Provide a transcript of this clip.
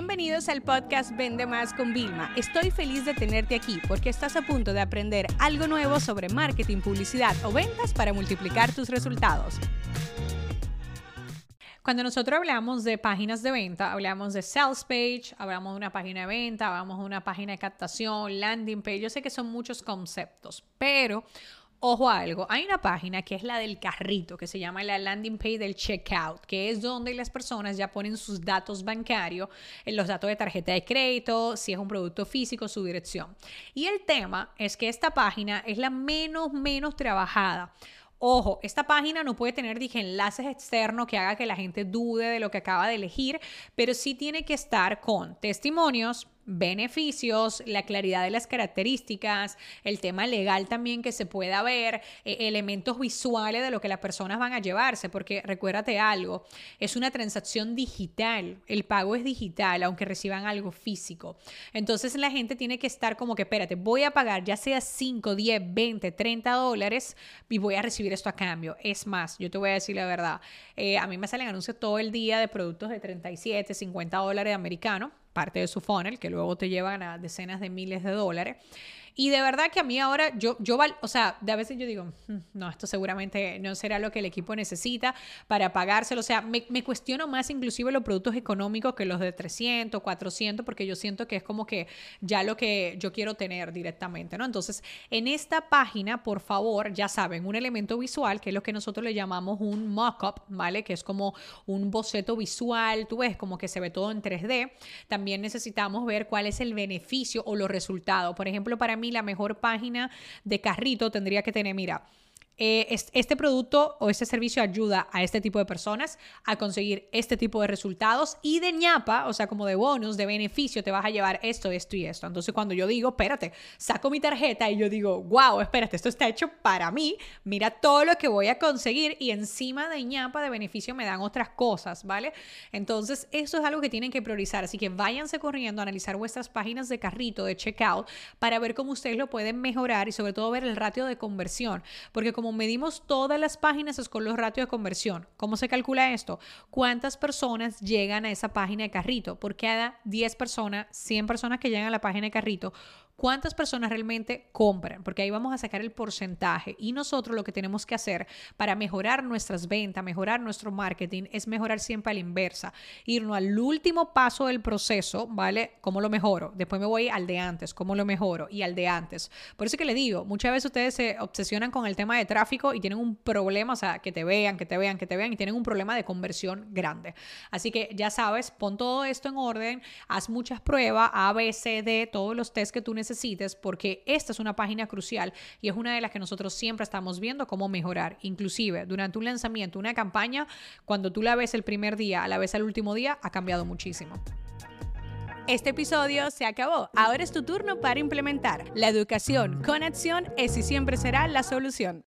Bienvenidos al podcast Vende Más con Vilma. Estoy feliz de tenerte aquí porque estás a punto de aprender algo nuevo sobre marketing, publicidad o ventas para multiplicar tus resultados. Cuando nosotros hablamos de páginas de venta, hablamos de sales page, hablamos de una página de venta, hablamos de una página de captación, landing page. Yo sé que son muchos conceptos, pero Ojo a algo, hay una página que es la del carrito, que se llama la landing page del checkout, que es donde las personas ya ponen sus datos bancarios, eh, los datos de tarjeta de crédito, si es un producto físico, su dirección. Y el tema es que esta página es la menos, menos trabajada. Ojo, esta página no puede tener, dije, enlaces externos que haga que la gente dude de lo que acaba de elegir, pero sí tiene que estar con testimonios, beneficios, la claridad de las características, el tema legal también que se pueda ver, eh, elementos visuales de lo que las personas van a llevarse, porque recuérdate algo, es una transacción digital, el pago es digital, aunque reciban algo físico. Entonces la gente tiene que estar como que, espérate, voy a pagar ya sea 5, 10, 20, 30 dólares y voy a recibir esto a cambio. Es más, yo te voy a decir la verdad, eh, a mí me salen anuncios todo el día de productos de 37, 50 dólares americanos parte de su funnel, que luego te llevan a decenas de miles de dólares. Y de verdad que a mí ahora, yo, yo o sea, de a veces yo digo, mm, no, esto seguramente no será lo que el equipo necesita para pagárselo. O sea, me, cuestiono más inclusive los productos económicos que los de 300, 400, porque yo siento que es como que ya lo que yo quiero tener directamente, ¿no? Entonces, en esta página, por favor, ya saben, un elemento visual, que es lo que nosotros le llamamos un mock-up, ¿vale? Que es como un boceto visual, tú ves, como que se ve todo en 3D. También necesitamos ver cuál es el beneficio o los resultados. Por ejemplo, para mí la mejor página de carrito tendría que tener, mira, eh, este producto o este servicio ayuda a este tipo de personas a conseguir este tipo de resultados y de ñapa, o sea, como de bonus, de beneficio, te vas a llevar esto, esto y esto. Entonces, cuando yo digo, espérate, saco mi tarjeta y yo digo, wow, espérate, esto está hecho para mí, mira todo lo que voy a conseguir y encima de ñapa, de beneficio, me dan otras cosas, ¿vale? Entonces, eso es algo que tienen que priorizar. Así que váyanse corriendo a analizar vuestras páginas de carrito, de checkout, para ver cómo ustedes lo pueden mejorar y sobre todo ver el ratio de conversión. Porque medimos todas las páginas es con los ratios de conversión. ¿Cómo se calcula esto? ¿Cuántas personas llegan a esa página de carrito? Por cada 10 personas, 100 personas que llegan a la página de carrito, cuántas personas realmente compran, porque ahí vamos a sacar el porcentaje. Y nosotros lo que tenemos que hacer para mejorar nuestras ventas, mejorar nuestro marketing, es mejorar siempre a la inversa, irnos al último paso del proceso, ¿vale? ¿Cómo lo mejoro? Después me voy al de antes, ¿cómo lo mejoro? Y al de antes. Por eso que le digo, muchas veces ustedes se obsesionan con el tema de tráfico y tienen un problema, o sea, que te vean, que te vean, que te vean, y tienen un problema de conversión grande. Así que ya sabes, pon todo esto en orden, haz muchas pruebas, A, B, C, D, todos los test que tú necesitas porque esta es una página crucial y es una de las que nosotros siempre estamos viendo cómo mejorar. Inclusive durante un lanzamiento, una campaña, cuando tú la ves el primer día a la vez el último día, ha cambiado muchísimo. Este episodio se acabó. Ahora es tu turno para implementar. La educación con acción es y siempre será la solución.